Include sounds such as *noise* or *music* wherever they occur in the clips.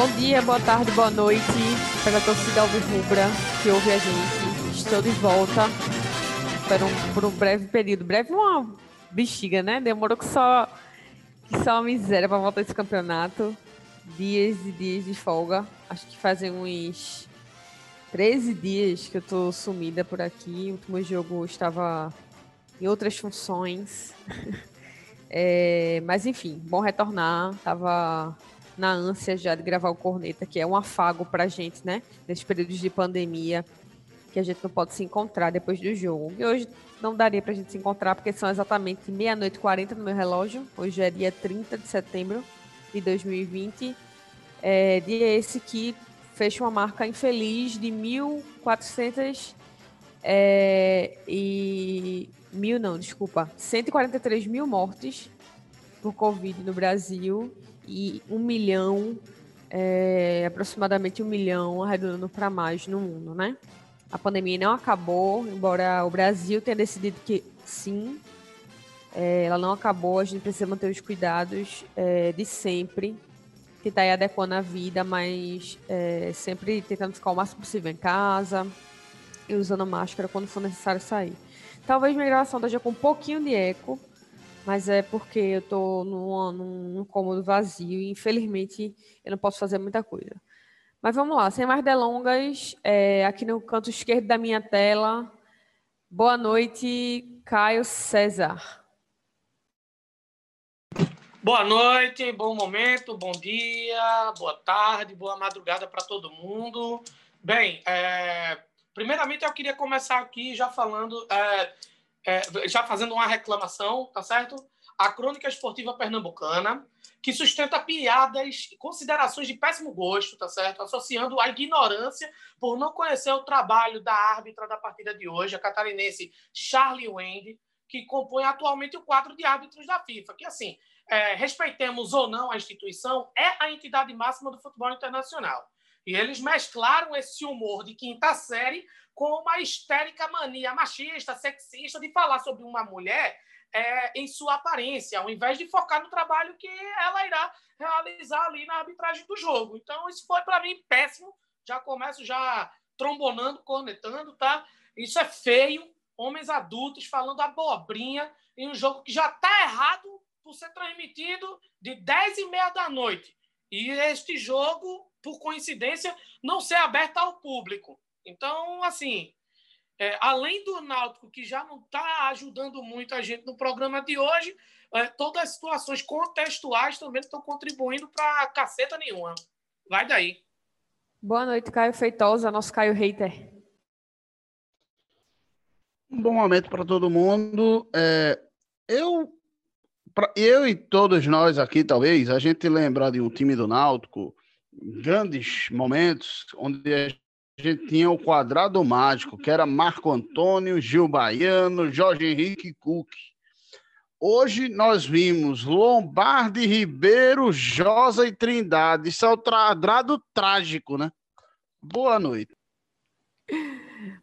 Bom dia, boa tarde, boa noite para a torcida Alvirrubra que ouve a gente. Estou de volta por um, por um breve período. Breve uma bexiga, né? Demorou que só, que só uma miséria para voltar esse campeonato. Dias e dias de folga. Acho que fazem uns 13 dias que eu tô sumida por aqui. O último jogo estava em outras funções. *laughs* é, mas enfim, bom retornar. Tava na ânsia já de gravar o Corneta, que é um afago pra gente, né? Nesses períodos de pandemia, que a gente não pode se encontrar depois do jogo. E hoje não daria pra gente se encontrar, porque são exatamente meia-noite e 40 no meu relógio. Hoje é dia 30 de setembro de 2020. É, dia esse que fecha uma marca infeliz de 1.400 é, e mil não, desculpa, 143 mil mortes por Covid no Brasil e um milhão, é, aproximadamente um milhão, arredondando para mais no mundo, né? A pandemia não acabou, embora o Brasil tenha decidido que sim, é, ela não acabou, a gente precisa manter os cuidados é, de sempre tentar ir adequando a vida, mas é, sempre tentando ficar o máximo possível em casa e usando máscara quando for necessário sair. Talvez minha gravação esteja com um pouquinho de eco, mas é porque eu estou num, num cômodo vazio e infelizmente eu não posso fazer muita coisa. Mas vamos lá, sem mais delongas, é, aqui no canto esquerdo da minha tela, boa noite, Caio César. Boa noite, bom momento, bom dia, boa tarde, boa madrugada para todo mundo. Bem, é, primeiramente eu queria começar aqui já falando, é, é, já fazendo uma reclamação, tá certo? A Crônica Esportiva Pernambucana, que sustenta piadas e considerações de péssimo gosto, tá certo? Associando a ignorância por não conhecer o trabalho da árbitra da partida de hoje, a catarinense Charlie Wende, que compõe atualmente o quadro de árbitros da FIFA, que assim, é, respeitemos ou não a instituição, é a entidade máxima do futebol internacional. E eles mesclaram esse humor de quinta série com uma histérica mania machista, sexista de falar sobre uma mulher é, em sua aparência, ao invés de focar no trabalho que ela irá realizar ali na arbitragem do jogo. Então, isso foi para mim péssimo. Já começo já trombonando, cornetando, tá? Isso é feio. Homens adultos falando abobrinha em um jogo que já está errado por ser transmitido de 10 e meia da noite. E este jogo, por coincidência, não ser aberto ao público. Então, assim, é, além do Náutico, que já não está ajudando muito a gente no programa de hoje, é, todas as situações contextuais também estão contribuindo para caceta nenhuma. Vai daí. Boa noite, Caio Feitosa, nosso Caio Hater. Um bom momento para todo mundo. É, eu pra eu e todos nós aqui, talvez, a gente lembrar de um time do Náutico, grandes momentos, onde a gente tinha o quadrado mágico, que era Marco Antônio, Gil Baiano, Jorge Henrique Cook. Hoje nós vimos Lombardi, Ribeiro, Josa e Trindade. Isso é o quadrado trágico, né? Boa noite.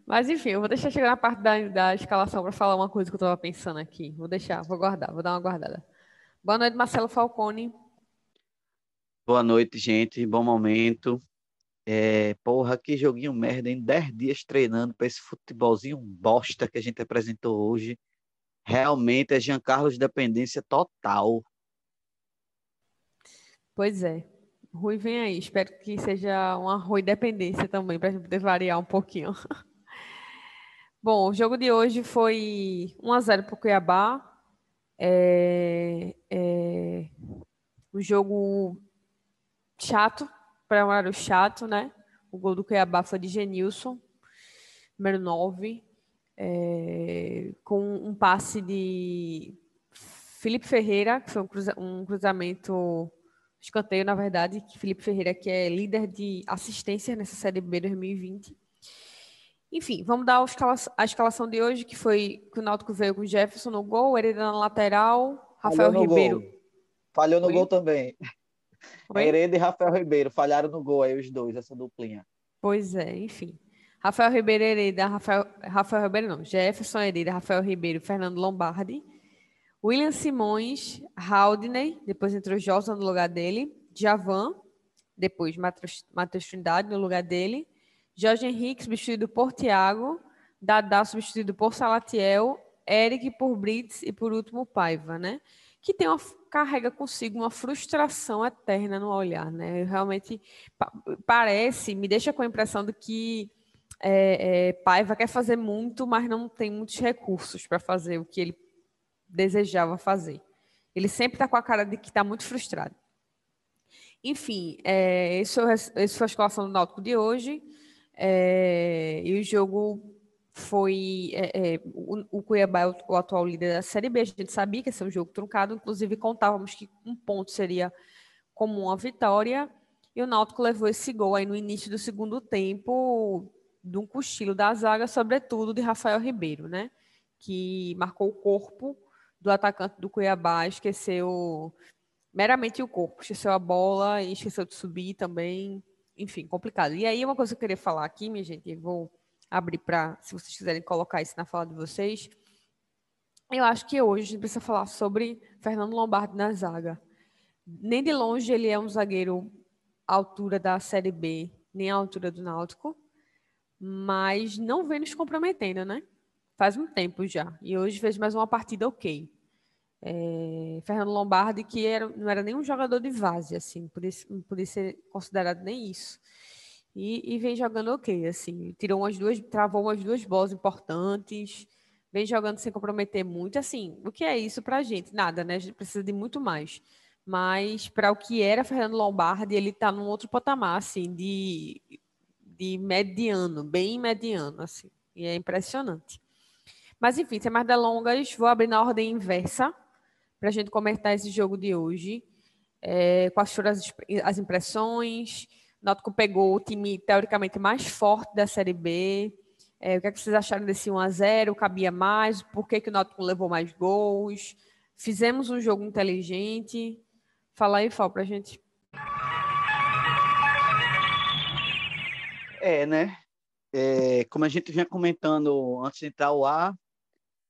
Mas enfim, eu vou deixar chegar na parte da, da escalação para falar uma coisa que eu estava pensando aqui. Vou deixar, vou guardar, vou dar uma guardada. Boa noite, Marcelo Falcone. Boa noite, gente. Bom momento. É, porra, que joguinho merda, em 10 dias treinando para esse futebolzinho bosta que a gente apresentou hoje. Realmente é Jean Carlos dependência total. Pois é. Rui, vem aí. Espero que seja uma Rui dependência também, para a gente poder variar um pouquinho. *laughs* Bom, o jogo de hoje foi 1x0 para o Cuiabá. É, é, um jogo chato, para um horário chato, né? O gol do Cuiabá foi de Genilson, número 9, é, com um passe de Felipe Ferreira, que foi um, cruza, um cruzamento escanteio, na verdade, que Felipe Ferreira, que é líder de assistência nessa Série B 2020. Enfim, vamos dar a escalação de hoje, que foi que o Náutico veio com Jefferson no gol, Hereda na lateral, Rafael Ribeiro. Gol. Falhou no Oi? gol também. Hereda e Rafael Ribeiro falharam no gol aí, os dois, essa duplinha. Pois é, enfim. Rafael Ribeiro, Hereda, Rafael, Rafael Ribeiro não, Jefferson, Hereda, Rafael Ribeiro, Fernando Lombardi, William Simões, Haldney, depois entrou Josa no lugar dele, Javan, depois Matheus Trindade no lugar dele, Jorge Henrique substituído por Thiago, Dadá substituído por Salatiel, Eric por Brits e por último Paiva, né? Que tem uma, carrega consigo uma frustração eterna no olhar, né? Realmente parece, me deixa com a impressão de que é, é, Paiva quer fazer muito, mas não tem muitos recursos para fazer o que ele desejava fazer. Ele sempre está com a cara de que está muito frustrado. Enfim, é, esse, foi, esse foi a escalação do Náutico de hoje. É, e o jogo foi. É, é, o, o, Cuiabá é o, o, atual líder da Série B. A gente sabia que esse é um jogo truncado, inclusive contávamos que um ponto seria como uma vitória. E o Náutico levou esse gol aí no início do segundo tempo, de um cochilo da zaga, sobretudo de Rafael Ribeiro, né? Que marcou o corpo do atacante do Cuiabá, esqueceu meramente o corpo, esqueceu a bola e esqueceu de subir também. Enfim, complicado. E aí, uma coisa que eu queria falar aqui, minha gente, vou abrir para, se vocês quiserem colocar isso na fala de vocês. Eu acho que hoje a gente precisa falar sobre Fernando Lombardi na zaga. Nem de longe ele é um zagueiro à altura da Série B, nem à altura do Náutico, mas não vem nos comprometendo, né? faz um tempo já. E hoje fez mais uma partida ok. É, Fernando Lombardi, que era, não era nem um jogador de base, assim, podia, não podia ser considerado nem isso. E, e, vem jogando ok, assim, tirou umas duas, travou umas duas bolas importantes, vem jogando sem comprometer muito, assim, o que é isso pra gente? Nada, né? A gente precisa de muito mais. Mas para o que era Fernando Lombardi, ele tá num outro patamar, assim, de, de mediano, bem mediano, assim, e é impressionante. Mas enfim, sem mais delongas, vou abrir na ordem inversa para a gente comentar esse jogo de hoje. É, quais foram as, as impressões? Náutico pegou o time teoricamente mais forte da Série B. É, o que, é que vocês acharam desse 1x0? Cabia mais? Por que, que o Náutico levou mais gols? Fizemos um jogo inteligente. Fala aí, Fal, para a gente. É, né? É, como a gente vinha comentando antes de entrar ao ar,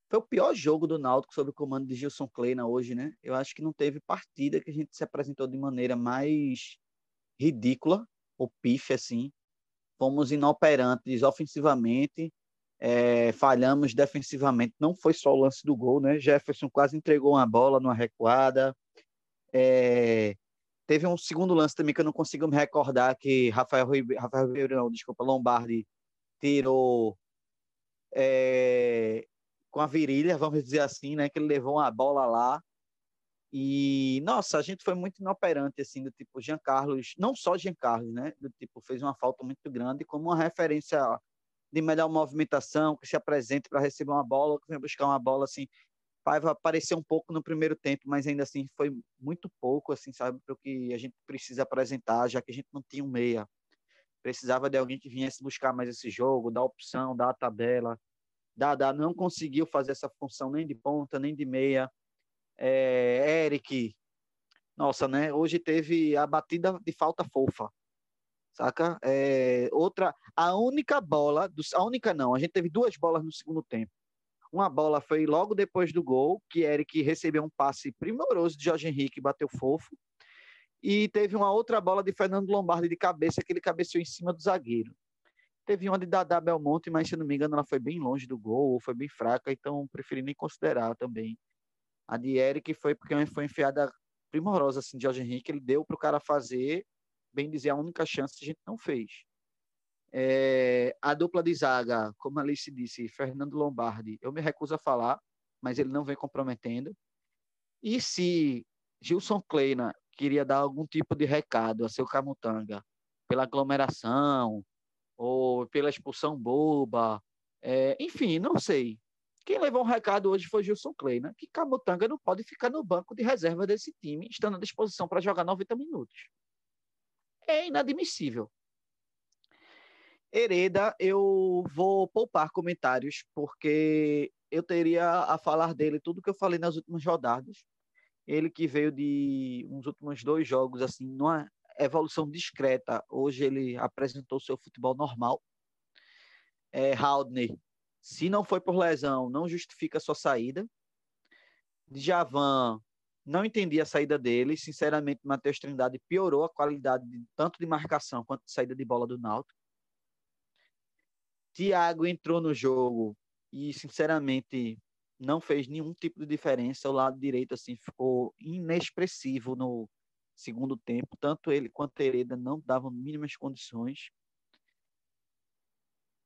foi o pior jogo do Náutico sob o comando de Gilson Kleina hoje, né? Eu acho que não teve partida que a gente se apresentou de maneira mais ridícula, ou pife, assim. Fomos inoperantes ofensivamente, é, falhamos defensivamente. Não foi só o lance do gol, né? Jefferson quase entregou uma bola numa recuada. É, teve um segundo lance também que eu não consigo me recordar, que Rafael Ribeiro, Rafael Ribeiro não, desculpa, Lombardi tirou é, com a virilha, vamos dizer assim, né? Que ele levou uma bola lá. E, nossa, a gente foi muito inoperante, assim, do tipo, Jean Carlos, não só Jean Carlos, né? Do tipo, fez uma falta muito grande, como uma referência de melhor movimentação, que se apresente para receber uma bola, que vem buscar uma bola, assim. Paiva apareceu um pouco no primeiro tempo, mas ainda assim foi muito pouco, assim, sabe, para o que a gente precisa apresentar, já que a gente não tinha um meia. Precisava de alguém que viesse buscar mais esse jogo, dar opção, dar a tabela. Dada não conseguiu fazer essa função nem de ponta, nem de meia. É, Eric, nossa, né? Hoje teve a batida de falta fofa, saca? É, outra, a única bola, a única não, a gente teve duas bolas no segundo tempo. Uma bola foi logo depois do gol, que Eric recebeu um passe primoroso de Jorge Henrique, bateu fofo. E teve uma outra bola de Fernando Lombardi de cabeça, que ele cabeceou em cima do zagueiro. Teve uma de Dada Belmonte, mas se não me engano ela foi bem longe do gol, ou foi bem fraca, então preferi nem considerar também. A de Eric foi porque foi enfiada primorosa assim de Jorge Henrique, ele deu para o cara fazer, bem dizer, a única chance a gente não fez. É, a dupla de zaga, como a Alice disse, Fernando Lombardi, eu me recuso a falar, mas ele não vem comprometendo. E se Gilson Kleina queria dar algum tipo de recado a seu Camutanga pela aglomeração, ou pela expulsão boba, é, enfim, não sei. Quem levou um recado hoje foi Gilson Clay, né? Que Camutanga não pode ficar no banco de reserva desse time, estando à disposição para jogar 90 minutos. É inadmissível. Hereda, eu vou poupar comentários, porque eu teria a falar dele tudo que eu falei nas últimas rodadas. Ele que veio de uns últimos dois jogos, assim, numa evolução discreta. Hoje ele apresentou seu futebol normal. É, Haldner, se não foi por lesão, não justifica sua saída. Djavan Não entendi a saída dele. Sinceramente, Matheus Trindade piorou a qualidade de, tanto de marcação quanto de saída de bola do Náutico. Thiago entrou no jogo e, sinceramente, não fez nenhum tipo de diferença. O lado direito assim ficou inexpressivo no segundo tempo. Tanto ele quanto Hereda não davam mínimas condições.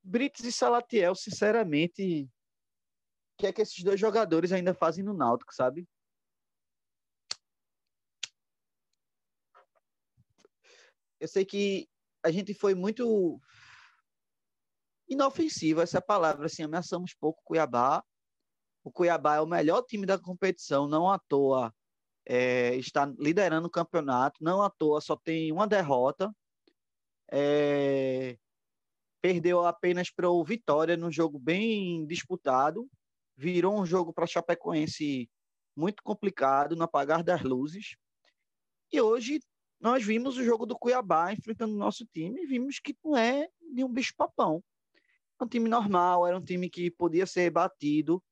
Brites e Salatiel, sinceramente, o que é que esses dois jogadores ainda fazem no Náutico, sabe? Eu sei que a gente foi muito inofensivo, essa palavra, assim, ameaçamos pouco o Cuiabá. O Cuiabá é o melhor time da competição, não à toa é, está liderando o campeonato, não à toa só tem uma derrota. É, perdeu apenas para o Vitória num jogo bem disputado, virou um jogo para Chapecoense muito complicado no apagar das luzes. E hoje nós vimos o jogo do Cuiabá enfrentando o nosso time e vimos que não é nenhum bicho-papão. É um time normal, era um time que podia ser batido.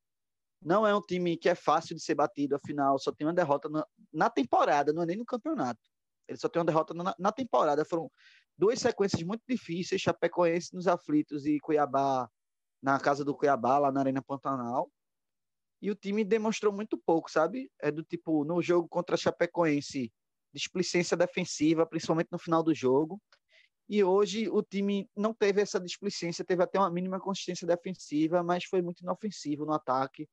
Não é um time que é fácil de ser batido, afinal, só tem uma derrota na, na temporada, não é nem no campeonato. Ele só tem uma derrota na, na temporada. Foram duas sequências muito difíceis, Chapecoense nos aflitos e Cuiabá na casa do Cuiabá, lá na Arena Pantanal. E o time demonstrou muito pouco, sabe? É do tipo, no jogo contra a Chapecoense, displicência defensiva, principalmente no final do jogo. E hoje o time não teve essa displicência, teve até uma mínima consistência defensiva, mas foi muito inofensivo no ataque.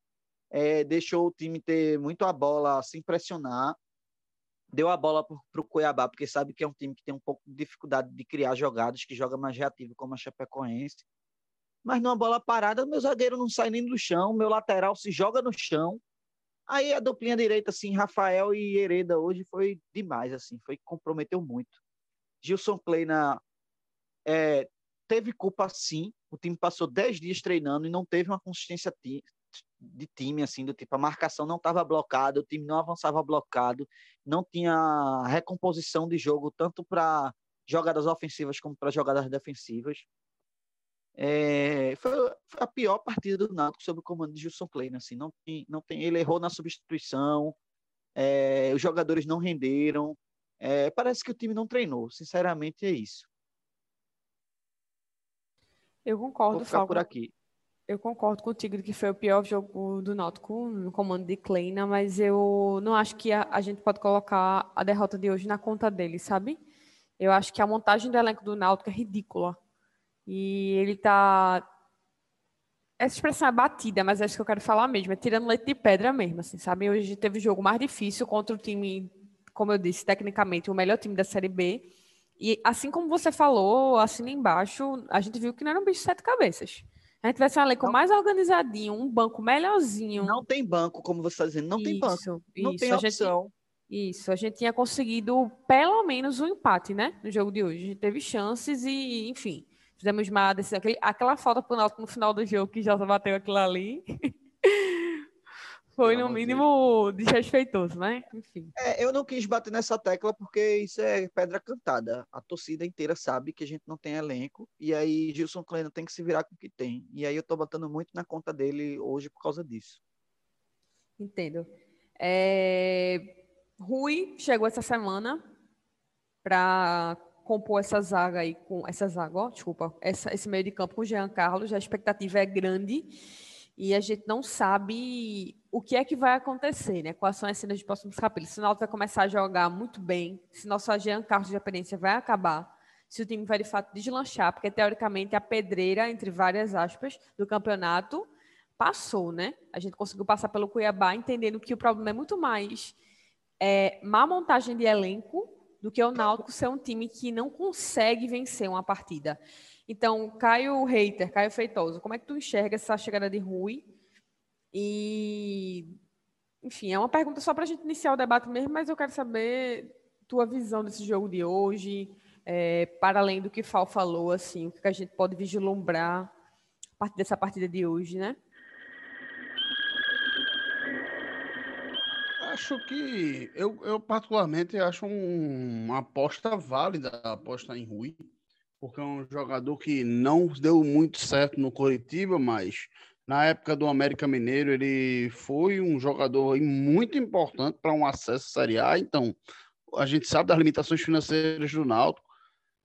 É, deixou o time ter muito a bola, se impressionar. Deu a bola para o Cuiabá, porque sabe que é um time que tem um pouco de dificuldade de criar jogadas, que joga mais reativo, como a Chapecoense. Mas numa bola parada, meu zagueiro não sai nem do chão, meu lateral se joga no chão. Aí a duplinha direita, assim, Rafael e Hereda hoje foi demais, assim, foi comprometeu muito. Gilson Kleina é, teve culpa sim, o time passou 10 dias treinando e não teve uma consistência de time, assim, do tipo, a marcação não estava blocada, o time não avançava blocado, não tinha recomposição de jogo, tanto para jogadas ofensivas como para jogadas defensivas. É, foi, foi, a pior partida do Náutico sob o comando de Gilson Kleina, assim, não tem, não tem, ele errou na substituição, é, os jogadores não renderam, é, parece que o time não treinou, sinceramente é isso. Eu concordo, Vou ficar por aqui. Eu concordo contigo que foi o pior jogo do Náutico no comando de Kleina, mas eu não acho que a, a gente pode colocar a derrota de hoje na conta dele, sabe? Eu acho que a montagem do elenco do Náutico é ridícula. E ele tá. Essa expressão é batida, mas é isso que eu quero falar mesmo. É tirando leite de pedra mesmo, assim, sabe? Hoje teve o jogo mais difícil contra o time, como eu disse, tecnicamente, o melhor time da Série B. E assim como você falou, assim embaixo, a gente viu que não era um bicho de sete cabeças. A gente tivesse um elenco não. mais organizadinho, um banco melhorzinho. Não tem banco, como você está dizendo, não isso, tem banco. Não isso, tem opção. Gente, isso, a gente tinha conseguido pelo menos um empate, né? No jogo de hoje. A gente teve chances e, enfim, Fizemos uma decisão. Aquele, aquela falta pro Náutico no final do jogo que já bateu aquilo ali. *laughs* Foi, no mínimo, desrespeitoso, né? Enfim. É, eu não quis bater nessa tecla porque isso é pedra cantada. A torcida inteira sabe que a gente não tem elenco. E aí, Gilson Kleina tem que se virar com o que tem. E aí, eu tô botando muito na conta dele hoje por causa disso. Entendo. É... Rui chegou essa semana para compor essa zaga aí com essa zaga, ó, desculpa, essa, esse meio de campo com o Jean Carlos, a expectativa é grande e a gente não sabe o que é que vai acontecer, né? Quais são as cenas de próximos capítulos. Se o Náutico vai começar a jogar muito bem, se nosso Jean Carlos de dependência vai acabar, se o time vai de fato deslanchar, porque teoricamente a pedreira, entre várias aspas, do campeonato passou, né? A gente conseguiu passar pelo Cuiabá entendendo que o problema é muito mais é, má montagem de elenco do que o Náutico ser um time que não consegue vencer uma partida. Então, Caio Reiter, Caio Feitoso, como é que tu enxerga essa chegada de Rui? E, enfim, é uma pergunta só para a gente iniciar o debate mesmo, mas eu quero saber tua visão desse jogo de hoje, é, para além do que Fal falou, assim, o que a gente pode vislumbrar a partir dessa partida de hoje, né? acho que eu, eu particularmente acho um, uma aposta válida a aposta em Rui, porque é um jogador que não deu muito certo no Coritiba, mas na época do América Mineiro, ele foi um jogador muito importante para um acesso à Série A. Então, a gente sabe das limitações financeiras do Náutico.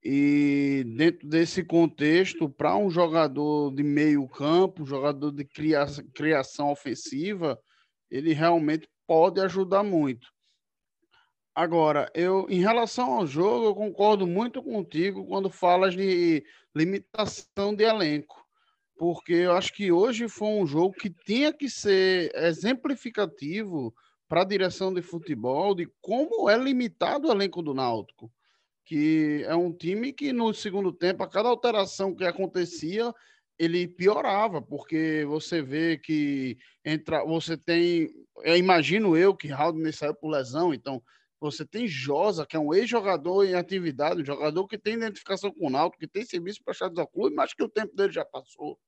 E dentro desse contexto, para um jogador de meio campo, jogador de criação, criação ofensiva, ele realmente pode ajudar muito. Agora, eu, em relação ao jogo, eu concordo muito contigo quando falas de limitação de elenco, porque eu acho que hoje foi um jogo que tinha que ser exemplificativo para a direção de futebol de como é limitado o elenco do Náutico, que é um time que no segundo tempo, a cada alteração que acontecia, ele piorava, porque você vê que entra, você tem, eu imagino eu que Raul saiu por lesão, então você tem Josa, que é um ex-jogador em atividade, um jogador que tem identificação com o Náutico, que tem serviço prestado ao clube, mas que o tempo dele já passou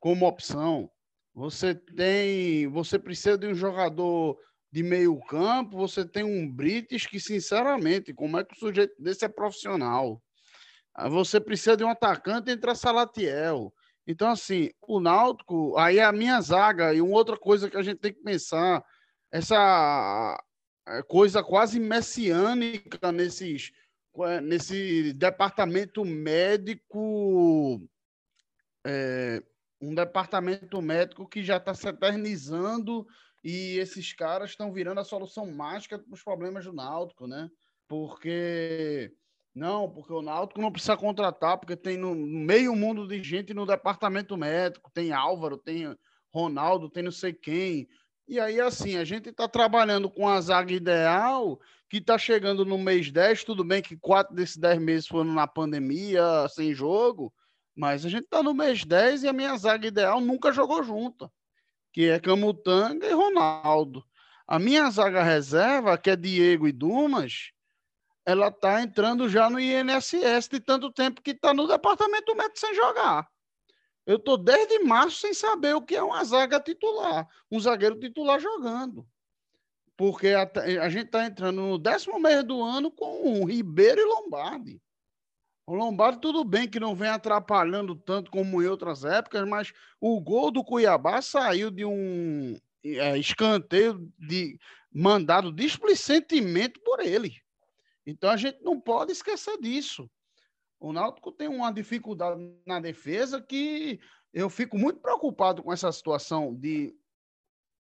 como opção. Você tem, você precisa de um jogador de meio campo, você tem um British que, sinceramente, como é que o sujeito desse é profissional? Ah, você precisa de um atacante entre a Salatiel. Então, assim, o Náutico, aí é a minha zaga, e uma outra coisa que a gente tem que pensar, essa coisa quase messiânica nesses, é, nesse departamento médico, é, um departamento médico que já está se eternizando e esses caras estão virando a solução mágica para os problemas do Náutico, né? Porque não, porque o Náutico não precisa contratar, porque tem no meio mundo de gente no departamento médico, tem Álvaro, tem Ronaldo, tem não sei quem, e aí, assim, a gente está trabalhando com a zaga ideal, que está chegando no mês 10, tudo bem que quatro desses 10 meses foram na pandemia, sem jogo, mas a gente está no mês 10 e a minha zaga ideal nunca jogou junto, que é Camutanga e Ronaldo. A minha zaga reserva, que é Diego e Dumas, ela está entrando já no INSS de tanto tempo que está no departamento médico sem jogar. Eu estou desde março sem saber o que é uma zaga titular, um zagueiro titular jogando. Porque a, a gente está entrando no décimo mês do ano com o Ribeiro e Lombardi. O Lombardi, tudo bem que não vem atrapalhando tanto como em outras épocas, mas o gol do Cuiabá saiu de um é, escanteio de, mandado displicentemente por ele. Então a gente não pode esquecer disso. O Náutico tem uma dificuldade na defesa que eu fico muito preocupado com essa situação de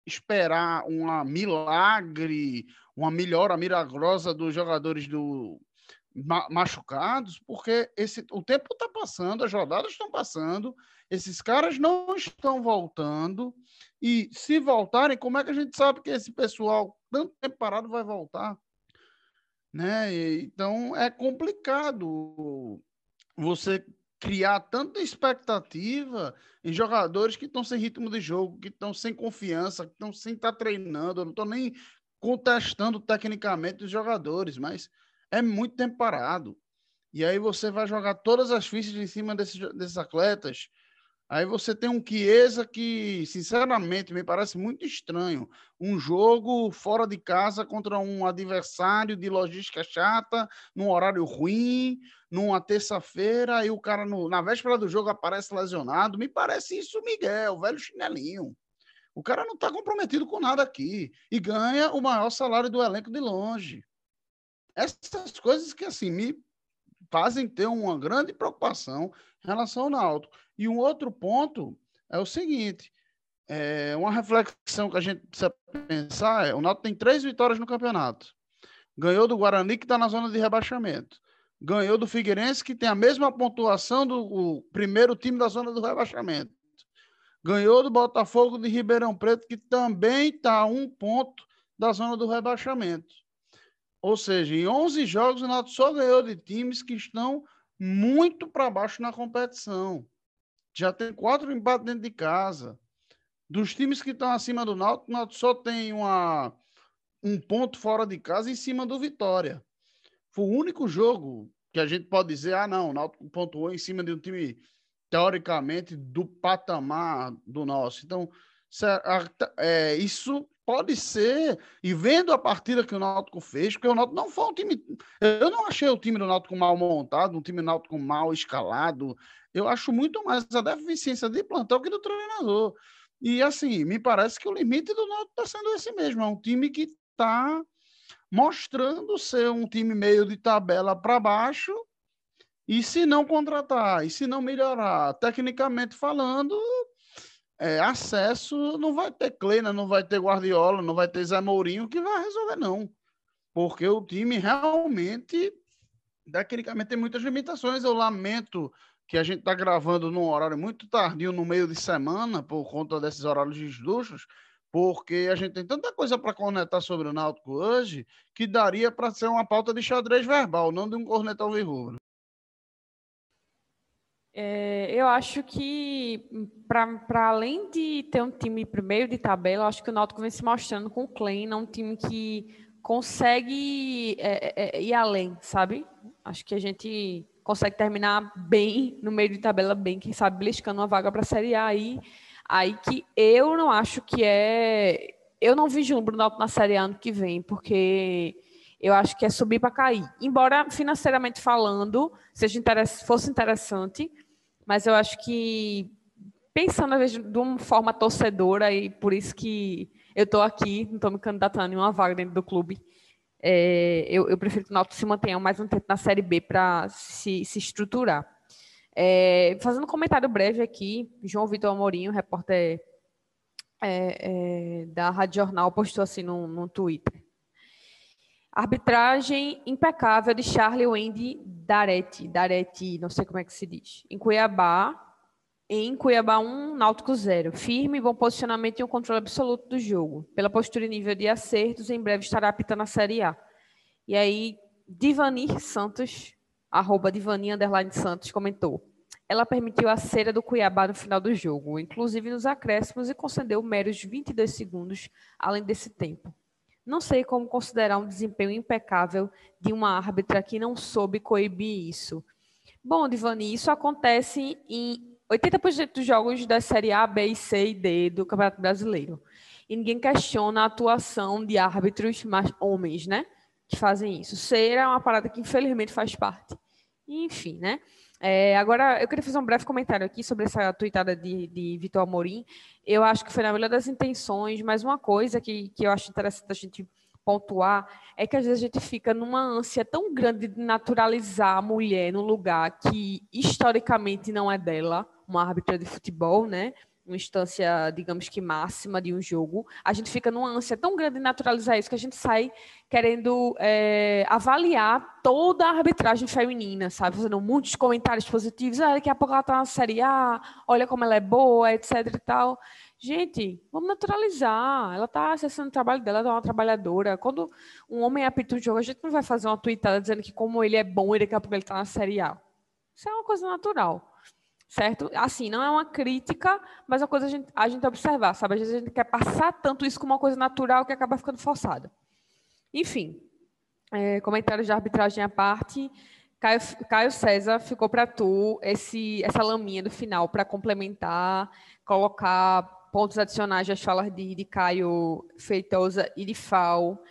esperar uma milagre, uma melhora milagrosa dos jogadores do machucados, porque esse o tempo está passando, as rodadas estão passando, esses caras não estão voltando e se voltarem, como é que a gente sabe que esse pessoal tanto tempo parado vai voltar? Né? Então é complicado você criar tanta expectativa em jogadores que estão sem ritmo de jogo, que estão sem confiança, que estão sem estar tá treinando. Eu não estou nem contestando tecnicamente os jogadores, mas é muito tempo parado. E aí você vai jogar todas as fichas em cima desses, desses atletas Aí você tem um Chiesa que, sinceramente, me parece muito estranho. Um jogo fora de casa contra um adversário de logística chata, num horário ruim, numa terça-feira, e o cara, no, na véspera do jogo, aparece lesionado. Me parece isso, Miguel, velho chinelinho. O cara não está comprometido com nada aqui e ganha o maior salário do elenco de longe. Essas coisas que, assim, me fazem ter uma grande preocupação em relação ao Náutico. E um outro ponto é o seguinte: é uma reflexão que a gente precisa pensar é: o Náutico tem três vitórias no campeonato. Ganhou do Guarani, que está na zona de rebaixamento. Ganhou do Figueirense, que tem a mesma pontuação do primeiro time da zona do rebaixamento. Ganhou do Botafogo de Ribeirão Preto, que também está a um ponto da zona do rebaixamento. Ou seja, em 11 jogos, o Náutico só ganhou de times que estão muito para baixo na competição já tem quatro empates dentro de casa. Dos times que estão acima do Náutico, o Náutico só tem uma, um ponto fora de casa em cima do Vitória. Foi o único jogo que a gente pode dizer, ah, não, o Náutico pontuou em cima de um time, teoricamente, do patamar do nosso. Então, é, isso pode ser, e vendo a partida que o Náutico fez, porque o Náutico não foi um time. Eu não achei o time do Náutico mal montado, um time do Náutico mal escalado. Eu acho muito mais a deficiência de plantão que do treinador. E assim, me parece que o limite do Náutico está sendo esse mesmo. É um time que está mostrando ser um time meio de tabela para baixo. E se não contratar, e se não melhorar, tecnicamente falando, é, acesso não vai ter Kleina, não vai ter Guardiola, não vai ter Zé Mourinho que vai resolver, não. Porque o time realmente, tecnicamente, tem muitas limitações. Eu lamento que a gente está gravando num horário muito tardio, no meio de semana, por conta desses horários luxos, porque a gente tem tanta coisa para conectar sobre o Náutico hoje que daria para ser uma pauta de xadrez verbal, não de um cornetão rubro. É, eu acho que, para além de ter um time primeiro de tabela, acho que o Náutico vem se mostrando com o Klein, um time que consegue é, é, é, ir além, sabe? Acho que a gente consegue terminar bem no meio de tabela, bem, quem sabe, beliscando uma vaga para a Série A aí, aí que eu não acho que é. Eu não vislumbro o Náutico na Série A ano que vem, porque eu acho que é subir para cair. Embora financeiramente falando seja fosse interessante, mas eu acho que, pensando às vezes de uma forma torcedora, e por isso que eu estou aqui, não estou me candidatando em uma vaga dentro do clube, é, eu, eu, prefiro que o Náutico se mantenha mais um tempo na Série B para se, se estruturar. É, fazendo um comentário breve aqui, João Vitor Amorim, repórter é, é, da Rádio Jornal, postou assim no, no Twitter. Arbitragem impecável de Charlie Wendy Daretti, Daretti, não sei como é que se diz, em Cuiabá, em Cuiabá 1, Náutico 0. Firme, bom posicionamento e um controle absoluto do jogo. Pela postura e nível de acertos, em breve estará apitando a Série A. E aí, Divanir Santos, arroba Divani Underline Santos, comentou. Ela permitiu a cera do Cuiabá no final do jogo, inclusive nos acréscimos, e concedeu meros 22 segundos além desse tempo. Não sei como considerar um desempenho impecável de uma árbitra que não soube coibir isso. Bom, Divani, isso acontece em 80% dos jogos da Série A, B, C e D do Campeonato Brasileiro. E ninguém questiona a atuação de árbitros mais homens, né? Que fazem isso. Ser é uma parada que infelizmente faz parte. Enfim, né? É, agora, eu queria fazer um breve comentário aqui sobre essa tuitada de, de Vitor Amorim. Eu acho que foi na melhor das intenções, mas uma coisa que, que eu acho interessante a gente pontuar é que às vezes a gente fica numa ânsia tão grande de naturalizar a mulher num lugar que historicamente não é dela, uma árbitra de futebol, né? Uma instância, digamos que máxima de um jogo, a gente fica numa ânsia tão grande de naturalizar isso que a gente sai querendo é, avaliar toda a arbitragem feminina, sabe? Fazendo muitos comentários positivos. Ah, daqui a pouco ela está na Série A, olha como ela é boa, etc e tal. Gente, vamos naturalizar. Ela está acessando o trabalho dela, ela é uma trabalhadora. Quando um homem apita um jogo, a gente não vai fazer uma tweetada dizendo que como ele é bom, ele daqui a pouco ele está na Série A. Isso é uma coisa natural certo? Assim, não é uma crítica, mas é uma coisa a gente, a gente observar, sabe? Às vezes a gente quer passar tanto isso como uma coisa natural que acaba ficando forçada. Enfim, é, comentários de arbitragem à parte, Caio, Caio César, ficou para tu esse, essa laminha do final para complementar, colocar pontos adicionais das falas de, de Caio Feitosa e de Fal,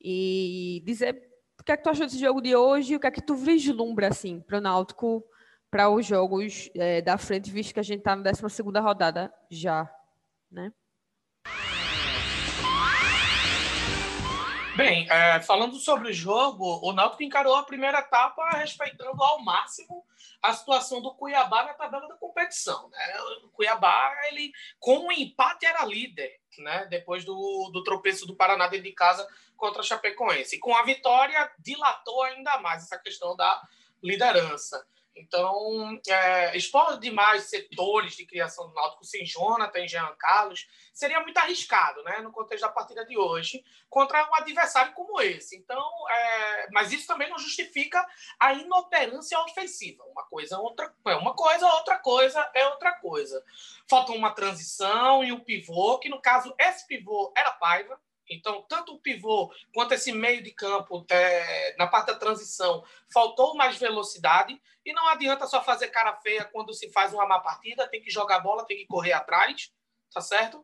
e dizer o que é que tu achou desse jogo de hoje, o que é que tu vislumbra, assim, para o Náutico para os jogos é, da frente, visto que a gente está na 12 rodada já, né? Bem, é, falando sobre o jogo, o Náutico encarou a primeira etapa respeitando ao máximo a situação do Cuiabá na tabela da competição. Né? O Cuiabá, ele, com o empate, era líder, né? depois do, do tropeço do Paraná dentro de casa contra a Chapecoense. E com a vitória, dilatou ainda mais essa questão da liderança. Então, é, expor demais setores de criação do Náutico sem Jonathan e Jean Carlos seria muito arriscado, né, no contexto da partida de hoje, contra um adversário como esse. Então, é, mas isso também não justifica a inoperância ofensiva. Uma coisa é outra, é uma coisa, outra coisa é outra coisa. Faltou uma transição e um pivô, que no caso esse pivô era Paiva, então, tanto o pivô quanto esse meio de campo, é, na parte da transição, faltou mais velocidade. E não adianta só fazer cara feia quando se faz uma má partida, tem que jogar bola, tem que correr atrás, tá certo?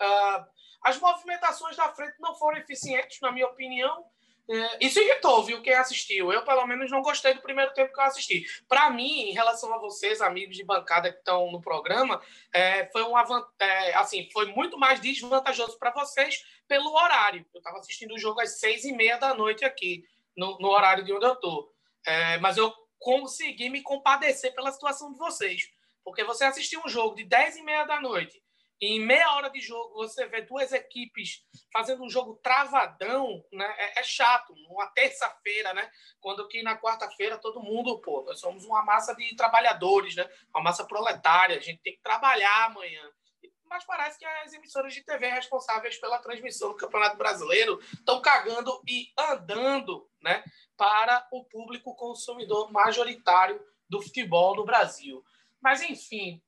Uh, as movimentações da frente não foram eficientes, na minha opinião. É, isso irritou, viu, quem assistiu. Eu, pelo menos, não gostei do primeiro tempo que eu assisti. Para mim, em relação a vocês, amigos de bancada que estão no programa, é, foi, uma, é, assim, foi muito mais desvantajoso para vocês pelo horário. Eu estava assistindo o jogo às seis e meia da noite aqui, no, no horário de onde eu estou. É, mas eu consegui me compadecer pela situação de vocês. Porque você assistiu um jogo de dez e meia da noite em meia hora de jogo, você vê duas equipes fazendo um jogo travadão, né? É, é chato. Uma terça-feira, né? Quando que na quarta-feira todo mundo, pô, nós somos uma massa de trabalhadores, né? Uma massa proletária. A gente tem que trabalhar amanhã. Mas parece que as emissoras de TV responsáveis pela transmissão do Campeonato Brasileiro estão cagando e andando, né? Para o público consumidor majoritário do futebol no Brasil. Mas, enfim,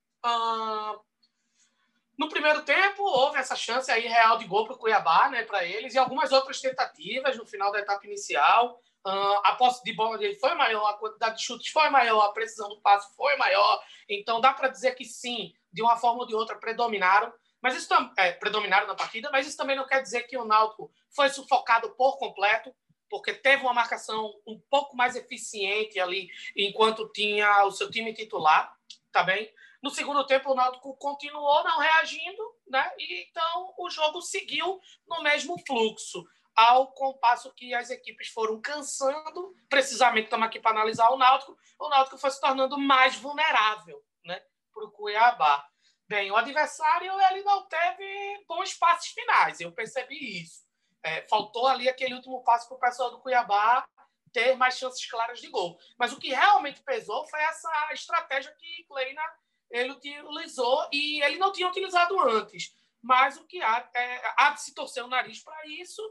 no primeiro tempo, houve essa chance aí real de gol para o Cuiabá, né, para eles, e algumas outras tentativas no final da etapa inicial. Uh, a posse de bola dele foi maior, a quantidade de chutes foi maior, a precisão do passe foi maior. Então, dá para dizer que sim, de uma forma ou de outra, predominaram. Mas isso é, predominaram na partida, mas isso também não quer dizer que o Náutico foi sufocado por completo, porque teve uma marcação um pouco mais eficiente ali enquanto tinha o seu time titular, tá bem? No segundo tempo, o Náutico continuou não reagindo, né? E então o jogo seguiu no mesmo fluxo, ao compasso que as equipes foram cansando. Precisamente, estamos aqui para analisar o Náutico. O Náutico foi se tornando mais vulnerável, né? Para o Cuiabá. Bem, o adversário ele não teve bons passes finais, eu percebi isso. É, faltou ali aquele último passo para o pessoal do Cuiabá ter mais chances claras de gol. Mas o que realmente pesou foi essa estratégia que Kleina ele utilizou e ele não tinha utilizado antes. Mas o que há, é, há de se torcer o nariz para isso,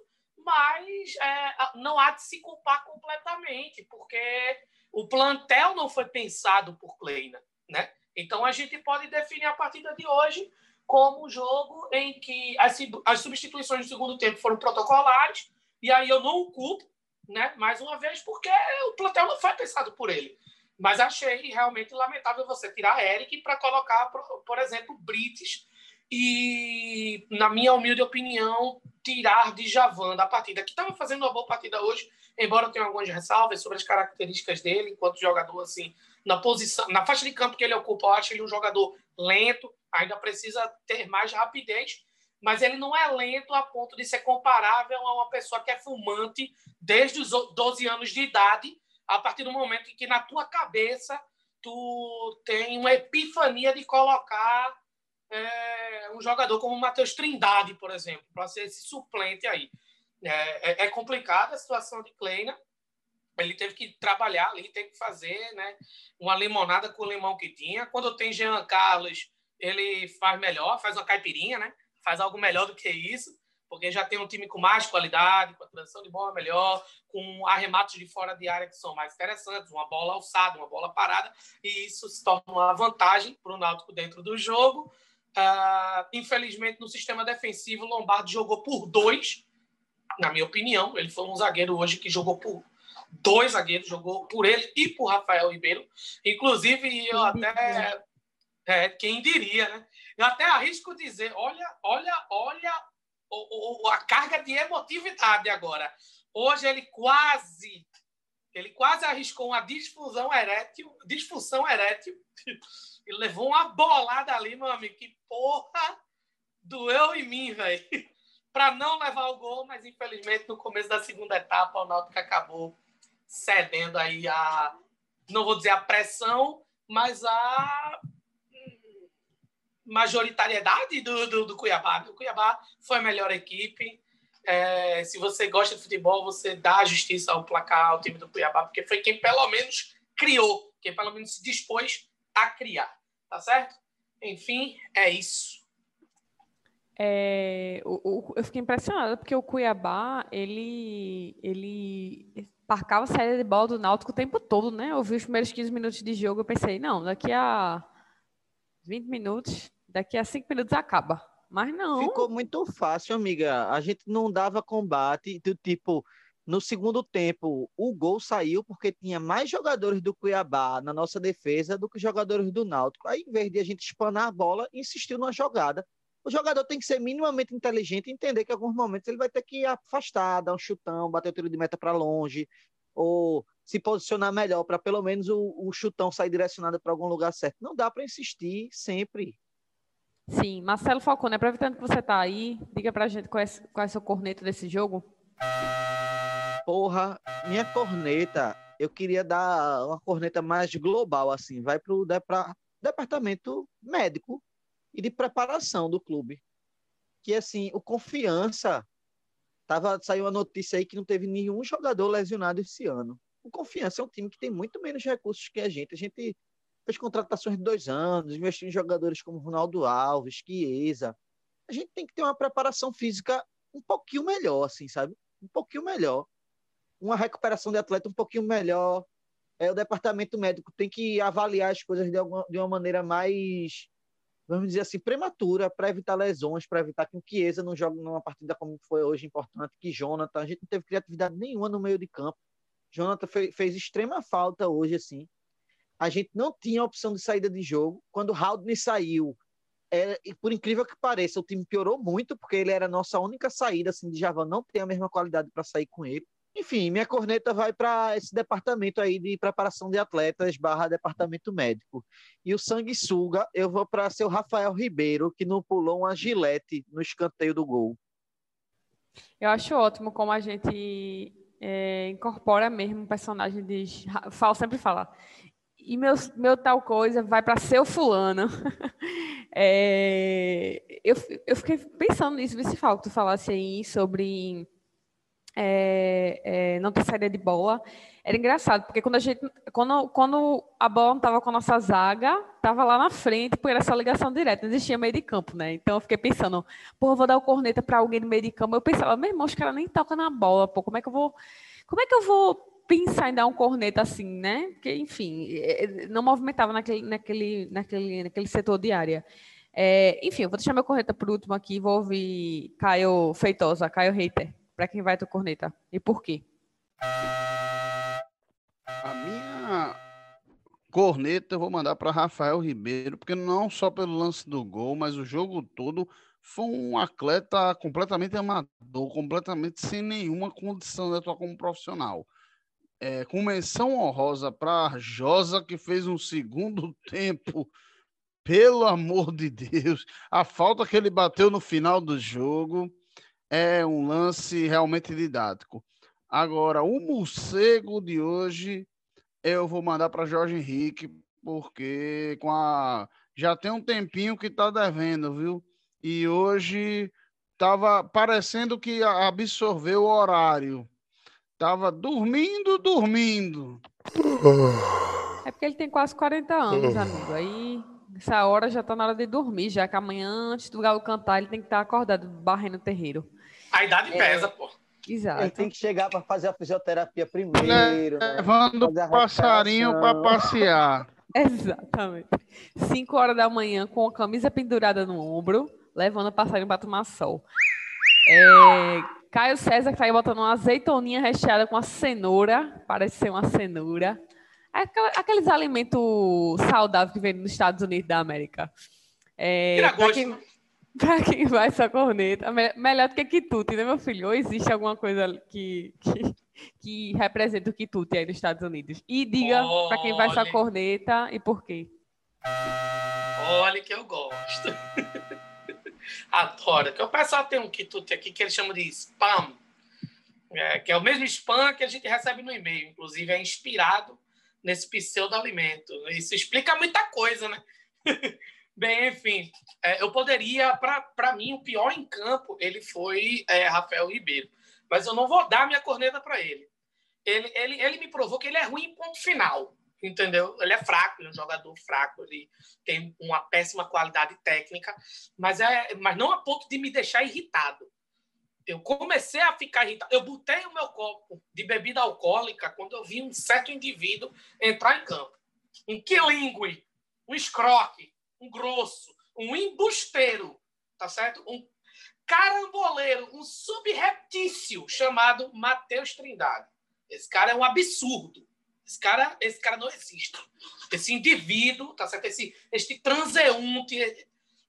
mas é, não há de se culpar completamente, porque o plantel não foi pensado por Kleina, né? Então a gente pode definir a partida de hoje como um jogo em que as, as substituições do segundo tempo foram protocolares, e aí eu não o culpo, né? Mais uma vez, porque o plantel não foi pensado por ele. Mas achei realmente lamentável você tirar Eric para colocar, por, por exemplo, Brites e, na minha humilde opinião, tirar de Javan da partida, que estava fazendo uma boa partida hoje, embora eu tenha algumas ressalvas sobre as características dele enquanto jogador, assim, na posição, na faixa de campo que ele ocupa, eu acho ele um jogador lento, ainda precisa ter mais rapidez, mas ele não é lento a ponto de ser comparável a uma pessoa que é fumante desde os 12 anos de idade a partir do momento em que na tua cabeça tu tem uma epifania de colocar é, um jogador como o Matheus Trindade, por exemplo, para ser esse suplente aí. É, é, é complicada a situação de Kleina. Ele teve que trabalhar ali, teve que fazer né, uma limonada com o limão que tinha. Quando tem Jean Carlos, ele faz melhor, faz uma caipirinha, né? faz algo melhor do que isso porque já tem um time com mais qualidade, com a transição de bola melhor, com arremates de fora de área que são mais interessantes, uma bola alçada, uma bola parada, e isso se torna uma vantagem para o Náutico dentro do jogo. Uh, infelizmente, no sistema defensivo, o Lombardi jogou por dois, na minha opinião. Ele foi um zagueiro hoje que jogou por dois zagueiros, jogou por ele e por Rafael Ribeiro. Inclusive, eu até. É, quem diria, né? Eu até arrisco dizer: olha, olha, olha o, o, a carga de emotividade agora. Hoje ele quase, ele quase arriscou uma disfunção erétil, disfunção erétil, *laughs* e levou uma bolada ali, meu amigo. Que porra doeu em mim, velho. *laughs* Para não levar o gol, mas infelizmente no começo da segunda etapa o Náutico acabou cedendo aí a, não vou dizer a pressão, mas a majoritariedade do, do, do Cuiabá. O Cuiabá foi a melhor equipe. É, se você gosta de futebol, você dá justiça ao placar ao time do Cuiabá, porque foi quem pelo menos criou, quem pelo menos se dispôs a criar. Tá certo? Enfim, é isso. É, o, o, eu fiquei impressionada porque o Cuiabá ele ele parcava a saída de bola do Náutico o tempo todo, né? Eu vi os primeiros 15 minutos de jogo, eu pensei, não, daqui a 20 minutos daqui a cinco minutos acaba. Mas não. Ficou muito fácil, amiga. A gente não dava combate do tipo. No segundo tempo, o gol saiu porque tinha mais jogadores do Cuiabá na nossa defesa do que jogadores do Náutico. Aí, em vez de a gente espanar a bola, insistiu numa jogada. o jogador tem que ser minimamente inteligente e entender que em alguns momentos ele vai ter que afastar, dar um chutão, bater o tiro de meta para longe, ou se posicionar melhor para pelo menos o, o, chutão sair direcionado para algum lugar certo. Não dá para insistir sempre. Sim, Marcelo Falcone, aproveitando que você está aí, diga para a gente qual é, qual é seu corneto desse jogo. Porra, minha corneta, eu queria dar uma corneta mais global, assim, vai para o departamento médico e de preparação do clube. Que, assim, o Confiança, tava, saiu uma notícia aí que não teve nenhum jogador lesionado esse ano. O Confiança é um time que tem muito menos recursos que a gente. A gente fez contratações de dois anos, investiu em jogadores como Ronaldo Alves, Chiesa. A gente tem que ter uma preparação física um pouquinho melhor, assim, sabe? Um pouquinho melhor. Uma recuperação de atleta um pouquinho melhor. É, o departamento médico tem que avaliar as coisas de, alguma, de uma maneira mais, vamos dizer assim, prematura, para evitar lesões, para evitar que o Chiesa não jogue numa partida como foi hoje importante, que Jonathan, a gente não teve criatividade nenhuma no meio de campo. Jonathan fez, fez extrema falta hoje, assim a gente não tinha opção de saída de jogo. Quando o Haldane saiu, é, e por incrível que pareça, o time piorou muito, porque ele era a nossa única saída, assim, de Javan não tem a mesma qualidade para sair com ele. Enfim, minha corneta vai para esse departamento aí de preparação de atletas barra departamento médico. E o sanguessuga, eu vou para seu Rafael Ribeiro, que não pulou uma gilete no escanteio do gol. Eu acho ótimo como a gente é, incorpora mesmo o personagem de. Fala, sempre fala e meu, meu tal coisa vai para seu fulano. *laughs* é, eu, eu fiquei pensando nisso, se falta tu falasse aí sobre é, é, não ter saída de bola. Era engraçado, porque quando a gente, quando, quando a bola não estava com a nossa zaga, estava lá na frente, por essa ligação direta, não existia meio de campo, né? Então eu fiquei pensando, pô, vou dar o corneta para alguém no meio de campo. Eu pensava, meu irmão, os caras nem tocam na bola, pô, como é que eu vou, como é que eu vou pensar em dar um corneta assim, né? Porque, enfim, é, é, não movimentava naquele, naquele, naquele, naquele setor de área. É, enfim, eu vou deixar meu corneta por último aqui vou ouvir Caio Feitosa, Caio Reiter. Para quem vai tua corneta e por quê? A minha corneta eu vou mandar para Rafael Ribeiro, porque não só pelo lance do gol, mas o jogo todo foi um atleta completamente amador, completamente sem nenhuma condição de atuar como profissional é, com menção honrosa para Josa, que fez um segundo *laughs* tempo. Pelo amor de Deus, a falta que ele bateu no final do jogo é um lance realmente didático. Agora, o morcego de hoje eu vou mandar para Jorge Henrique, porque com a já tem um tempinho que está devendo, viu? E hoje estava parecendo que absorveu o horário. Tava dormindo, dormindo. É porque ele tem quase 40 anos, amigo. Aí, essa hora já tá na hora de dormir, já que amanhã, antes do galo cantar, ele tem que estar tá acordado, barrendo o terreiro. A idade é, pesa, pô. Exato. Ele tem que chegar para fazer a fisioterapia primeiro. Né? Levando o passarinho para passear. *laughs* Exatamente. 5 horas da manhã, com a camisa pendurada no ombro, levando o passarinho para tomar sol. É, Caio César que tá aí botando uma azeitoninha recheada com a cenoura, parece ser uma cenoura. É aqueles alimentos saudáveis que vem nos Estados Unidos da América. É, para quem, quem vai essa corneta, melhor do que quitute, né, meu filho? Ou existe alguma coisa que, que, que representa o quitute aí nos Estados Unidos? E diga para quem vai essa corneta e por quê. Olha que eu gosto. *laughs* Adoro. Que o pessoal tem um quitute aqui que eles chamam de spam, é, que é o mesmo spam que a gente recebe no e-mail. Inclusive, é inspirado nesse pseudo-alimento. Isso explica muita coisa, né? *laughs* Bem, enfim, é, eu poderia, para mim, o pior em campo, ele foi é, Rafael Ribeiro. Mas eu não vou dar minha corneta para ele. Ele, ele. ele me provou que ele é ruim em ponto final entendeu? Ele é fraco, ele é um jogador fraco, ele tem uma péssima qualidade técnica, mas, é, mas não a ponto de me deixar irritado. Eu comecei a ficar irritado. Eu botei o meu copo de bebida alcoólica quando eu vi um certo indivíduo entrar em campo. Um quilingue, um escroque, um grosso, um embusteiro, tá certo? Um caramboleiro, um subreptício chamado Matheus Trindade. Esse cara é um absurdo. Esse cara, esse cara não existe. Esse indivíduo, tá certo? Esse, este transeunte,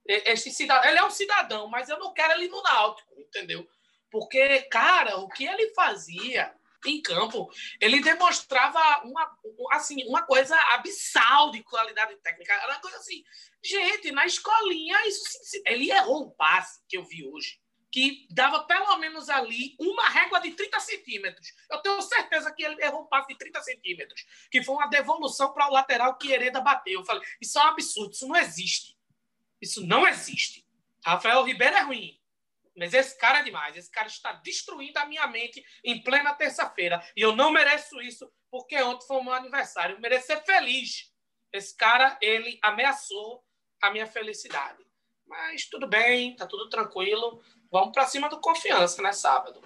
Esse cidadão, ele é um cidadão, mas eu não quero ele no Náutico, entendeu? Porque, cara, o que ele fazia em campo, ele demonstrava uma, assim, uma coisa abissal de qualidade técnica. Era uma coisa assim, gente, na escolinha, isso ele errou um passe que eu vi hoje, que dava pelo menos ali uma régua de 30 centímetros. Eu tenho certeza que ele errou um passe de 30 centímetros, que foi uma devolução para o lateral que Hereda bateu. Eu falei, isso é um absurdo, isso não existe. Isso não existe. Rafael Ribeiro é ruim. Mas esse cara é demais. Esse cara está destruindo a minha mente em plena terça-feira. E eu não mereço isso, porque ontem foi o meu aniversário. Eu mereço ser feliz. Esse cara, ele ameaçou a minha felicidade. Mas tudo bem, tá tudo tranquilo. Vamos para cima do confiança, né, sábado.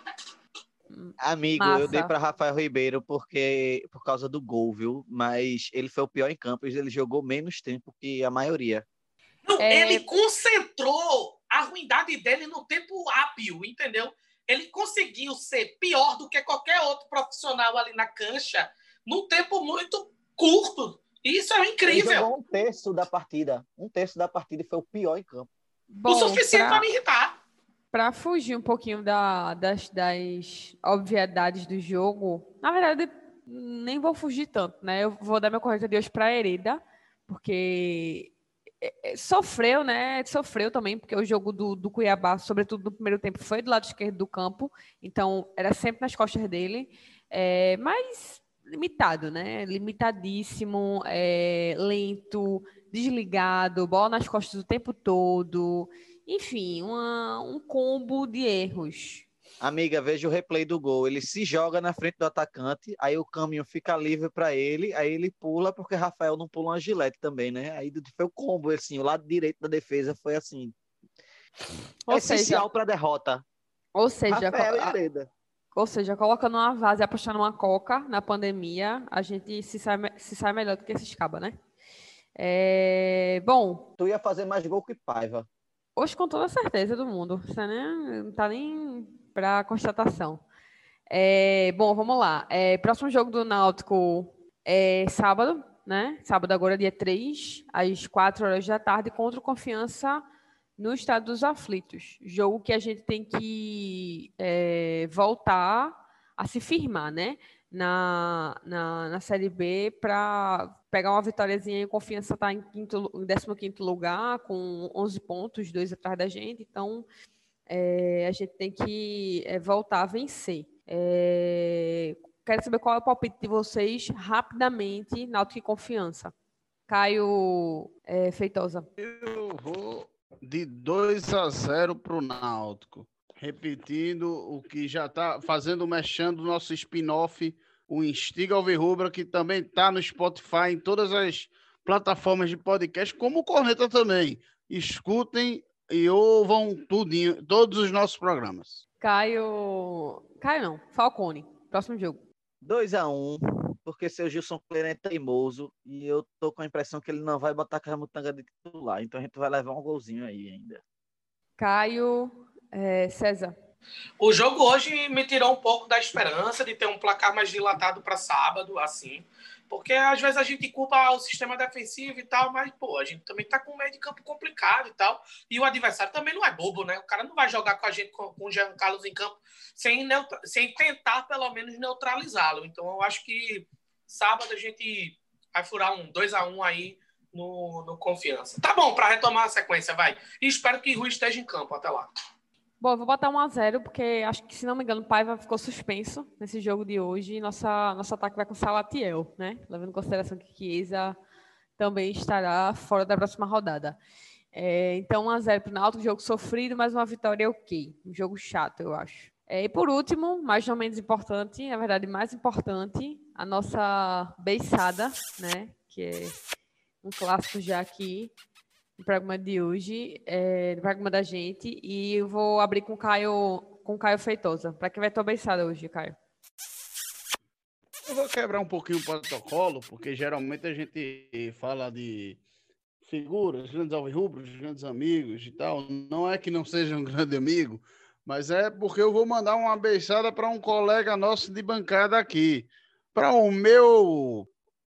Amigo, Massa. eu dei para Rafael Ribeiro porque por causa do gol, viu? Mas ele foi o pior em campo, ele jogou menos tempo que a maioria. Não, é... ele concentrou a ruindade dele no tempo hábil, entendeu? Ele conseguiu ser pior do que qualquer outro profissional ali na cancha num tempo muito curto. Isso é incrível. Ele jogou um terço da partida. Um terço da partida e foi o pior em campo. Bom, o suficiente para me irritar. Para fugir um pouquinho da, das, das obviedades do jogo, na verdade, nem vou fugir tanto, né? Eu vou dar meu correto de hoje para Hereda, porque é, é, sofreu, né? Sofreu também, porque o jogo do, do Cuiabá, sobretudo no primeiro tempo, foi do lado esquerdo do campo, então era sempre nas costas dele, é, mas limitado, né? Limitadíssimo, é, lento, desligado, bola nas costas o tempo todo, enfim, uma, um combo de erros. Amiga, veja o replay do gol. Ele se joga na frente do atacante, aí o caminho fica livre para ele, aí ele pula, porque Rafael não pula uma gilete também, né? Aí foi o combo, assim, o lado direito da defesa foi assim. Ou essencial para derrota. Ou seja, Rafael a, ou seja, coloca numa vase e apostar numa coca na pandemia, a gente se sai, se sai melhor do que esses cabas, né? É, bom. Tu ia fazer mais gol que Paiva. Hoje, com toda certeza do mundo. Você né? não tá nem para constatação. É, bom, vamos lá. É, próximo jogo do Náutico é sábado, né? Sábado agora, dia 3, às 4 horas da tarde, contra o Confiança no Estado dos Aflitos. Jogo que a gente tem que é, voltar a se firmar, né? Na, na, na Série B para pegar uma vitóriazinha e confiança está em, quinto, em 15 lugar, com 11 pontos, dois atrás da gente. Então, é, a gente tem que é, voltar a vencer. É, quero saber qual é o palpite de vocês, rapidamente, Náutico e Confiança. Caio é, Feitosa. Eu vou de 2 a 0 para o Náutico. Repetindo o que já está fazendo, mexendo o nosso spin-off, o Instiga Alvirrubra, que também está no Spotify, em todas as plataformas de podcast, como o Corneta também. Escutem e ouvam tudinho, todos os nossos programas. Caio. Caio não, Falcone. Próximo jogo. 2 a 1 um, porque seu Gilson Kleiner é teimoso e eu tô com a impressão que ele não vai botar a Camutanga de titular. Então a gente vai levar um golzinho aí ainda. Caio é, César. O jogo hoje me tirou um pouco da esperança de ter um placar mais dilatado para sábado, assim. Porque às vezes a gente culpa o sistema defensivo e tal, mas, pô, a gente também tá com um meio de campo complicado e tal. E o adversário também não é bobo, né? O cara não vai jogar com a gente, com, com o Jean Carlos em campo, sem, sem tentar, pelo menos, neutralizá-lo. Então, eu acho que sábado a gente vai furar um 2 a 1 um aí no, no confiança. Tá bom, para retomar a sequência, vai. E espero que Rui esteja em campo até lá. Bom, eu vou botar 1 a 0 porque acho que, se não me engano, o Paiva ficou suspenso nesse jogo de hoje e nossa, nosso ataque vai com Salatiel, né? Levando em consideração que Chiesa também estará fora da próxima rodada. É, então, 1 a 0 para o Náutico, jogo sofrido, mas uma vitória ok. Um jogo chato, eu acho. É, e por último, mas não menos importante, na verdade, mais importante, a nossa beiçada, né? Que é um clássico já aqui no programa de hoje, é, no programa da gente, e eu vou abrir com o Caio, com o Caio Feitosa. Para que vai tua beiçada hoje, Caio? Eu vou quebrar um pouquinho o protocolo, porque geralmente a gente fala de figuras, grandes alvirrubros, grandes amigos e tal. Não é que não seja um grande amigo, mas é porque eu vou mandar uma beiçada para um colega nosso de bancada aqui. Para o meu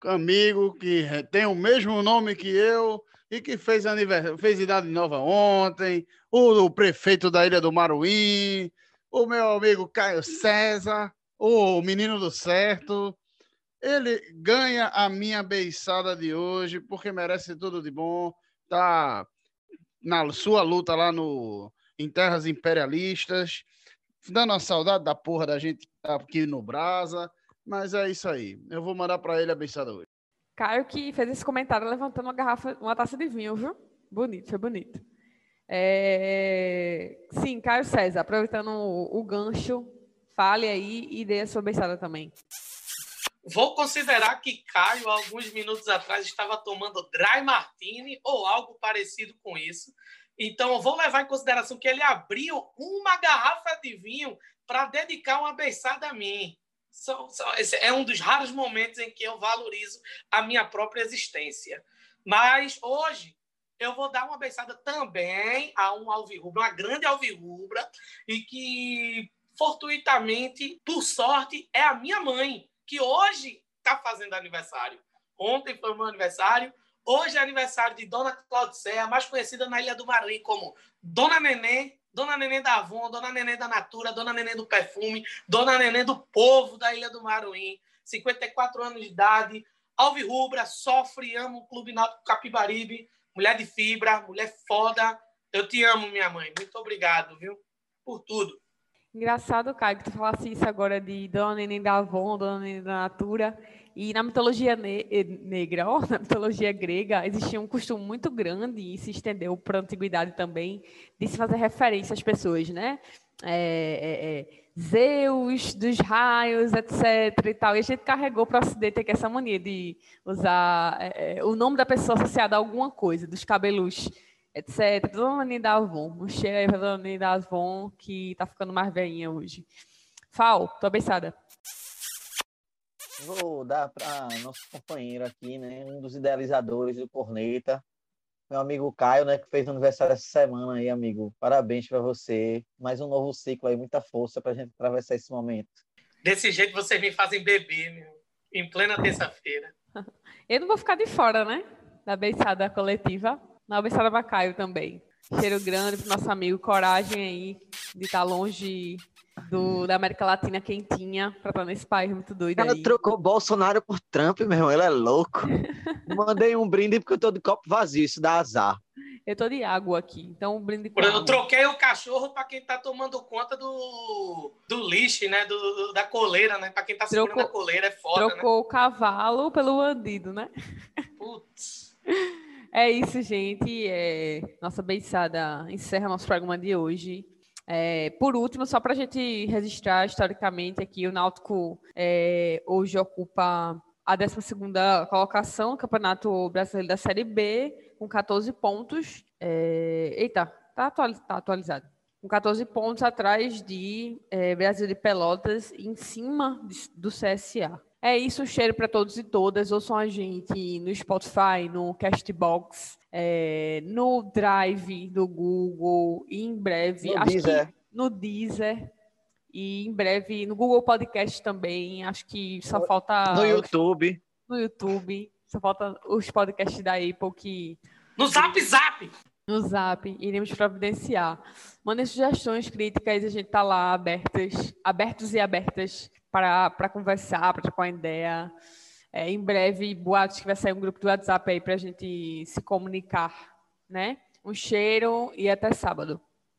amigo que tem o mesmo nome que eu e que fez aniversário, fez idade nova ontem, o, o prefeito da Ilha do Maruim, o meu amigo Caio César, o menino do certo. Ele ganha a minha beiçada de hoje, porque merece tudo de bom. Tá na sua luta lá no, em terras imperialistas, dando a saudade da porra da gente tá aqui no Brasa. Mas é isso aí. Eu vou mandar para ele a beiçada hoje. Caio que fez esse comentário levantando uma garrafa, uma taça de vinho, viu? Bonito, foi bonito. É... Sim, Caio César, aproveitando o, gancho, fale aí e dê a sua beiçada também. Vou considerar que Caio, alguns minutos atrás, estava tomando dry martini ou algo parecido com isso. Então, eu vou levar em consideração que ele abriu uma garrafa de vinho para dedicar uma beiçada a mim. Esse é um dos raros momentos em que eu valorizo a minha própria existência. Mas hoje eu vou dar uma beiçada também a um alvirrubra, uma grande alvirrubra, e que fortuitamente, por sorte, é a minha mãe que hoje está fazendo aniversário. Ontem foi meu aniversário, hoje é aniversário de Dona Claudiceia, mais conhecida na Ilha do Maruim como Dona Nenê, Dona Nenê da Avon, Dona Nenê da Natura, Dona Nenê do Perfume, Dona Nenê do povo da Ilha do Maruim, 54 anos de idade, Alvirrubra, sofre, amo o Clube Náutico Capibaribe, mulher de fibra, mulher foda. Eu te amo, minha mãe. Muito obrigado, viu? Por tudo. Engraçado, Caio, que tu falasse isso agora de Dona Neném da Avon, Dona Neném da Natura. E na mitologia ne eh, negra, *laughs* na mitologia grega, existia um costume muito grande, e se estendeu para a antiguidade também, de se fazer referência às pessoas, né? É, é, é, Zeus, dos raios, etc. e tal. E a gente carregou para o Ocidente aqui essa mania de usar é, é, o nome da pessoa associado a alguma coisa, dos cabelos etc. Dona Nini da Avon. Um cheiro aí para Dona Nini da Avon, que tá ficando mais velhinha hoje. Fal, tua beçada. Vou dar para nosso companheiro aqui, né? Um dos idealizadores do Corneta, meu amigo Caio, né? Que fez aniversário essa semana aí, amigo. Parabéns para você. Mais um novo ciclo aí, muita força para a gente atravessar esse momento. Desse jeito vocês me fazem beber, meu. Em plena terça-feira. *laughs* Eu não vou ficar de fora, né? Da beiçada coletiva. Na Bessada Bacaio também. Cheiro grande pro nosso amigo, coragem aí de estar tá longe do, da América Latina quentinha para estar tá nesse país muito doido Ela aí. trocou Bolsonaro por Trump, meu irmão, ele é louco. *laughs* Mandei um brinde porque eu tô de copo vazio, isso dá azar. Eu tô de água aqui, então um brinde com Eu água. troquei o cachorro para quem tá tomando conta do, do lixo, né? Do, do da coleira, né? Para quem tá segurando Trocou- a coleira, é foda, Trocou o cavalo pelo bandido, né? né? Putz. É isso, gente. É, nossa beiçada encerra nosso programa de hoje. É, por último, só para a gente registrar historicamente aqui, o Náutico é, hoje ocupa a 12ª colocação no Campeonato Brasileiro da Série B, com 14 pontos. É, eita, tá, atuali- tá atualizado. Com 14 pontos atrás de é, Brasil de Pelotas, em cima de- do CSA. É isso, cheiro para todos e todas. Ouçam a gente no Spotify, no Castbox, é, no Drive do Google e em breve. No acho Deezer. que no Deezer. E em breve no Google Podcast também. Acho que só falta No YouTube. no YouTube. Só falta os podcasts da Apple que No Zap Zap! no Zap iremos providenciar. Mandem sugestões, críticas, a gente tá lá abertas, abertos e abertas para para conversar, para trocar uma ideia. É, em breve, boatos que vai sair um grupo do WhatsApp aí para a gente se comunicar, né? Um cheiro e até sábado.